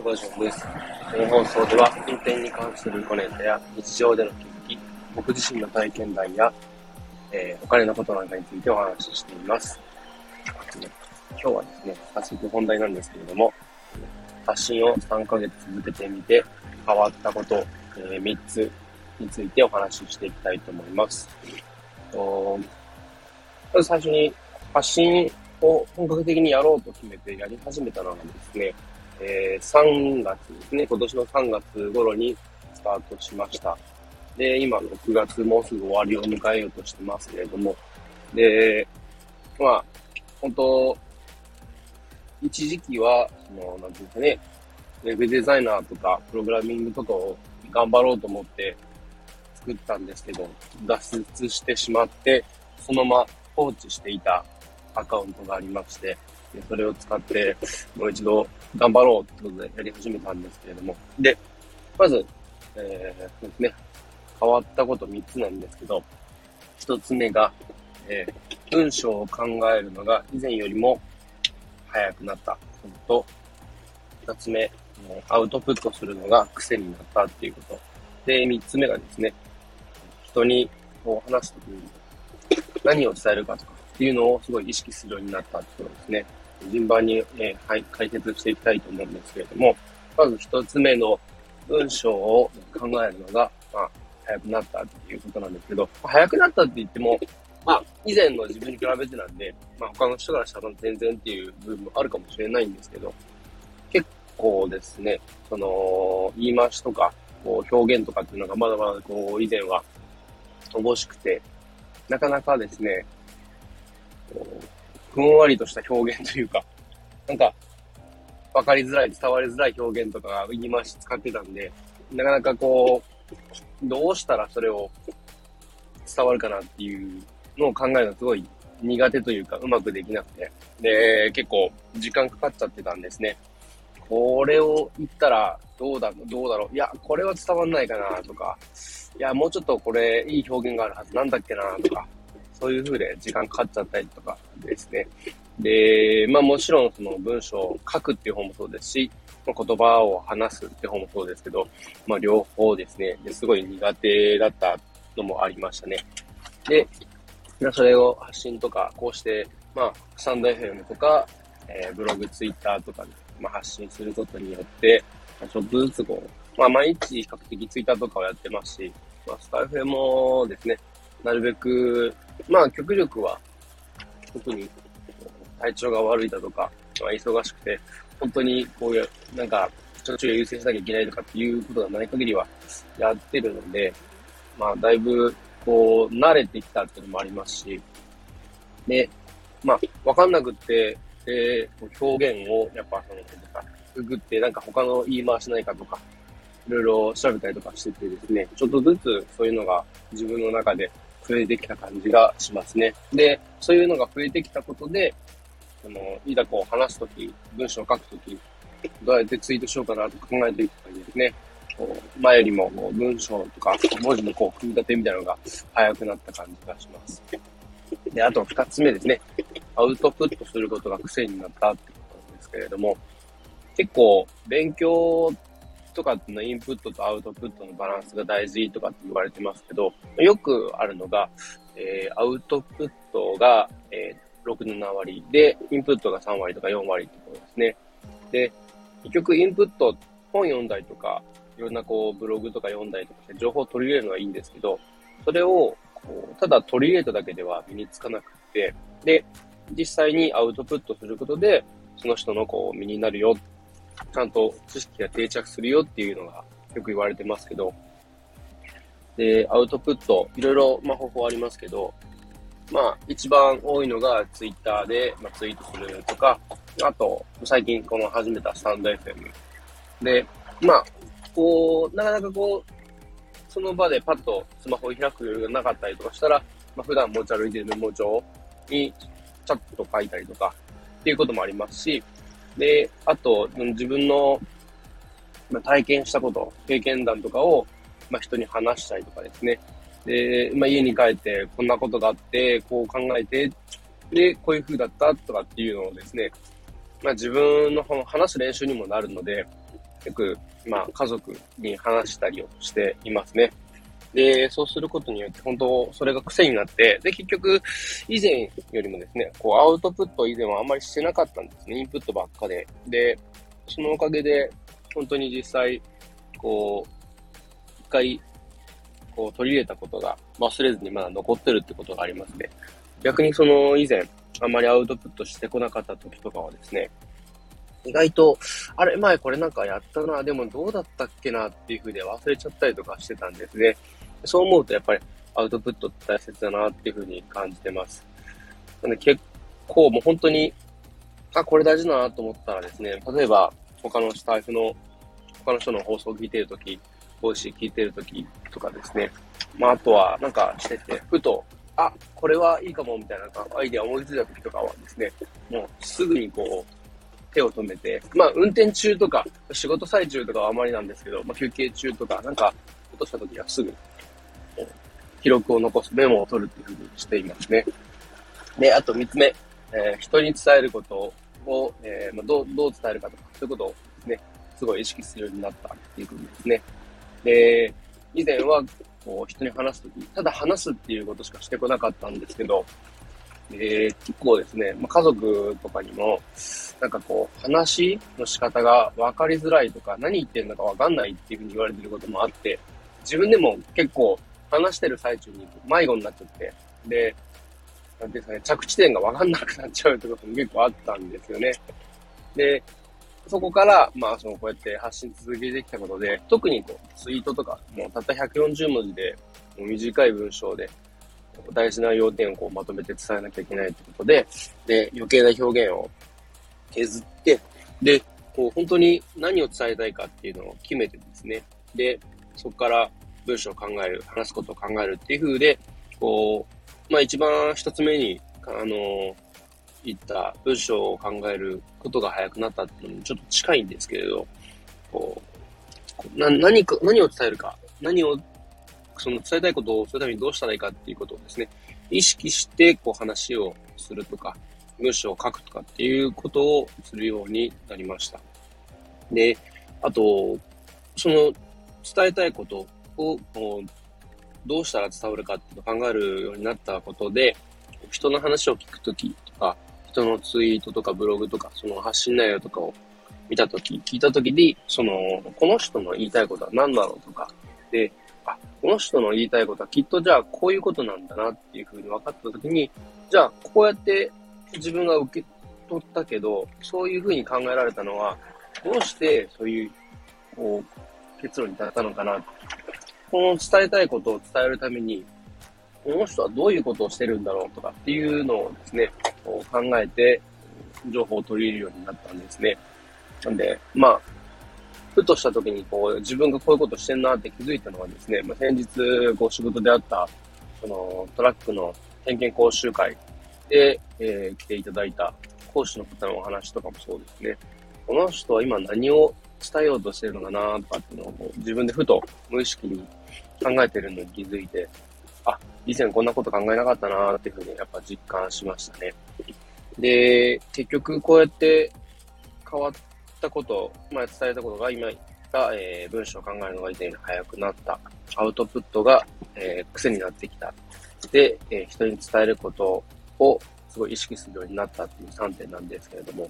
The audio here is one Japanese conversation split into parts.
のバージョンです。この放送では、運転に関する小ネタや日常での気づき、僕自身の体験談や、えー、お金のことなんかについてお話ししています。今日はですね、早速本題なんですけれども、発信を3ヶ月続けてみて変わったこと、えー、3つについてお話ししていきたいと思います。まず最初に発信を本格的にやろうと決めてやり始めたのがですね、えー、3月ですね、今年の3月頃にスタートしました。で、今6月もうすぐ終わりを迎えようとしてますけれども、で、まあ、本当一時期は、その、なんていうんですかね、ウェブデザイナーとか、プログラミングとかを頑張ろうと思って作ったんですけど、脱出してしまって、そのまま放置していたアカウントがありまして、でそれを使って、もう一度頑張ろうってことでやり始めたんですけれども。で、まず、えー、ですね、変わったこと3つなんですけど、1つ目が、えー、文章を考えるのが以前よりも早くなったことと、2つ目、アウトプットするのが癖になったっていうこと。で、3つ目がですね、人にこう話すときに何を伝えるかとかっていうのをすごい意識するようになったってことですね。順番に、え、はい、解説していきたいと思うんですけれども、まず一つ目の文章を考えるのが、まあ、早くなったっていうことなんですけど、早くなったって言っても、まあ、以前の自分に比べてなんで、まあ、他の人からしたら全然っていう部分もあるかもしれないんですけど、結構ですね、その、言い回しとか、こう、表現とかっていうのがまだまだこう、以前は乏しくて、なかなかですね、ふんわりとした表現というか、なんか、わかりづらい、伝わりづらい表現とかが言い回し使ってたんで、なかなかこう、どうしたらそれを伝わるかなっていうのを考えるのすごい苦手というか、うまくできなくて。で、結構時間かかっちゃってたんですね。これを言ったらどうだ、どうだろう。いや、これは伝わんないかなとか、いや、もうちょっとこれいい表現があるはずなんだっけなとか、そういう風で時間かかっちゃったりとかですね。で、まあもちろんその文章を書くっていう方もそうですし、言葉を話すって方もそうですけど、まあ両方ですね、ですごい苦手だったのもありましたね。で、それを発信とか、こうして、まあ、スタンド FM とか、えー、ブログ、ツイッターとかで、まあ、発信することによって、ちょっとずつこう、まあ、毎日比較的ツイッターとかをやってますし、まあ、スタイフもですね、なるべくまあ、極力は、特に体調が悪いだとか、まあ、忙しくて、本当にこういう、なんか、ちょっと優先しなきゃいけないとかっていうことがない限りはやってるので、まあ、だいぶ、こう、慣れてきたっていうのもありますし、で、まあ、わかんなくって、で、表現を、やっぱその、か、くぐって、なんか他の言い回しないかとか、いろいろ調べたりとかしててですね、ちょっとずつそういうのが自分の中で増えてきた感じがしますね。で、そういうのが増えてきたことで、その、いざこう話すとき、文章を書くとき、どうやってツイートしようかなと考えていくかですね、こう前よりもこう文章とか文字のこう組み立てみたいなのが早くなった感じがします。で、あと二つ目ですね。アウトプットすることが癖になったってことなんですけれども、結構勉強とかのインプットとアウトプットのバランスが大事とかって言われてますけど、よくあるのが、えー、アウトプットが、えー、6、7割で、インプットが3割とか4割ってことですね。で、結局インプット、本読んだりとか、いろんなこうブログとか読んだりとかして情報を取り入れるのはいいんですけど、それをこうただ取り入れただけでは身につかなくて、で、実際にアウトプットすることで、その人のこう身になるよちゃんと知識が定着するよっていうのがよく言われてますけど、で、アウトプット、いろいろ、まあ、方法ありますけど、まあ、一番多いのがツイッターで、まあ、ツイートするとか、あと、最近この始めたスタンド FM。で、まあ、こう、なかなかこう、その場でパッとスマホを開く余裕がなかったりとかしたら、まあ、普段持ち歩いてるメモ帳にチャット書いたりとかっていうこともありますし、で、あと、自分の、ま体験したこと、経験談とかを、ま、人に話したりとかですね。で、まあ、家に帰って、こんなことがあって、こう考えて、で、こういう風だったとかっていうのをですね、まあ、自分の話す練習にもなるので、よく、まあ、家族に話したりをしていますね。で、そうすることによって、本当、それが癖になって、で、結局、以前よりもですね、こう、アウトプット以前はあんまりしてなかったんですね。インプットばっかで。で、そのおかげで、本当に実際、こう、一回、こう、取り入れたことが忘れずにまだ残ってるってことがありますね。逆にその以前、あんまりアウトプットしてこなかった時とかはですね、意外と、あれ、前これなんかやったな、でもどうだったっけなっていう風で忘れちゃったりとかしてたんですね。そう思うとやっぱりアウトプット大切だなっていう風に感じてます。なので結構もう本当に、あ、これ大事だなと思ったらですね、例えば他のスタイフの、他の人の放送を聞いてるとき、ボイシー聞いてるときとかですね、まああとはなんかしてて、ふと、あ、これはいいかもみたいなアイデア思いついたときとかはですね、もうすぐにこう、手を止めて、まあ、運転中とか、仕事最中とかはあまりなんですけど、まあ、休憩中とか、なんか、落とした時はすぐ、記録を残す、メモを取るっていうふうにしていますね。で、あと三つ目、えー、人に伝えることを、えー、まあ、どう、どう伝えるかとか、そういうことをですね、すごい意識するようになったっていうことですね。で、以前は、こう、人に話すとき、ただ話すっていうことしかしてこなかったんですけど、えー、結構ですね、まあ、家族とかにも、なんかこう、話の仕方が分かりづらいとか、何言ってんのか分かんないっていうふうに言われてることもあって、自分でも結構話してる最中に迷子になっちゃって、で、なんていうんですかね、着地点が分かんなくなっちゃうってことも結構あったんですよね。で、そこから、まあ、その、こうやって発信続けてきたことで、特にこう、ツイートとか、もうたった140文字で、もう短い文章で、大事な要点をこうまとめて伝えなきゃいけないってことで、で、余計な表現を削って、で、こう本当に何を伝えたいかっていうのを決めてですね、で、そこから文章を考える、話すことを考えるっていう風で、こう、まあ一番一つ目に、あの、言った文章を考えることが早くなったっていうのにちょっと近いんですけれど、こう、な何か、何を伝えるか、何をその伝えたいことをするためにどうしたらいいかっていうことをですね、意識してこう話をするとか、文章を書くとかっていうことをするようになりました。で、あと、その伝えたいことこをどうしたら伝わるかっていうのを考えるようになったことで、人の話を聞くときとか、人のツイートとかブログとか、その発信内容とかを見たとき、聞いたときに、その、この人の言いたいことは何だろうとか、で、あ、この人の言いたいことはきっとじゃあこういうことなんだなっていうふうに分かったときに、じゃあこうやって自分が受け取ったけど、そういうふうに考えられたのは、どうしてそういう、こう、結論に至ったのかな。この伝えたいことを伝えるために、この人はどういうことをしてるんだろうとかっていうのをですね、こう考えて、情報を取り入れるようになったんですね。なんで、まあ、ふとした時にこう、自分がこういうことしてんなって気づいたのはですね、まあ、先日ご仕事であった、そのトラックの点検講習会で、えー、来ていただいた講師の方のお話とかもそうですね。この人は今何を伝えようとしてるのかなとかっていうのを自分でふと無意識に考えてるのに気づいて、あ、以前こんなこと考えなかったなーっていうふうにやっぱ実感しましたね。で、結局こうやって変わったこと、まあ、伝えたことが今が、えー、文章を考えるのが以前に早くなった。アウトプットが、えー、癖になってきた。で、えー、人に伝えることをすごい意識するようになったっていう3点なんですけれども、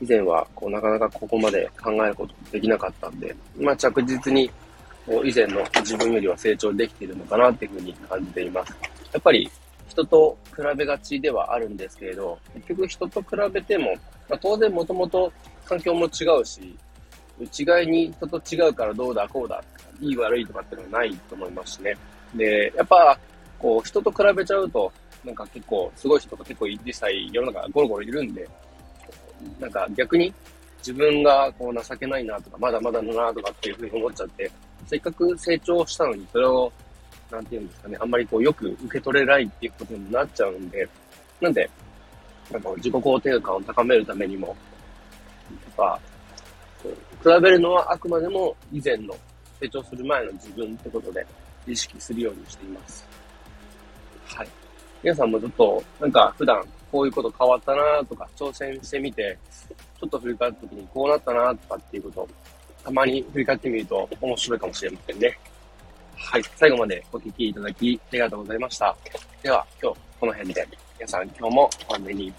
以前はこうなかなかここまで考えることできなかったんで、まあ、着実にこう以前の自分よりは成長できているのかなっていうふうに感じています。やっぱり人と比べがちではあるんですけれど、結局人と比べても、まあ、当然もともと環境も違うし、一概に人と違うからどうだこうだ、いい悪いとかっていうのはないと思いますしね。で、やっぱ、こう、人と比べちゃうと、なんか結構、すごい人と結構実際世の中ゴロゴロいるんで、なんか逆に自分がこう情けないなとか、まだまだだなとかっていうふうに思っちゃって、せっかく成長したのに、それを、なんていうんですかね、あんまりこうよく受け取れないっていうことになっちゃうんで、なんで、なんか自己肯定感を高めるためにも、ぱ、比べるのはあくまでも以前の成長する前の自分ってことで意識するようにしています。はい。皆さんもちょっと、なんか普段こういうこと変わったなとか、挑戦してみて、ちょっと振り返った時にこうなったなとかっていうこと、たまに振り返ってみると面白いかもしれませんね。はい。最後までお聞きいただきありがとうございました。では、今日この辺で、皆さん今日もお安全に。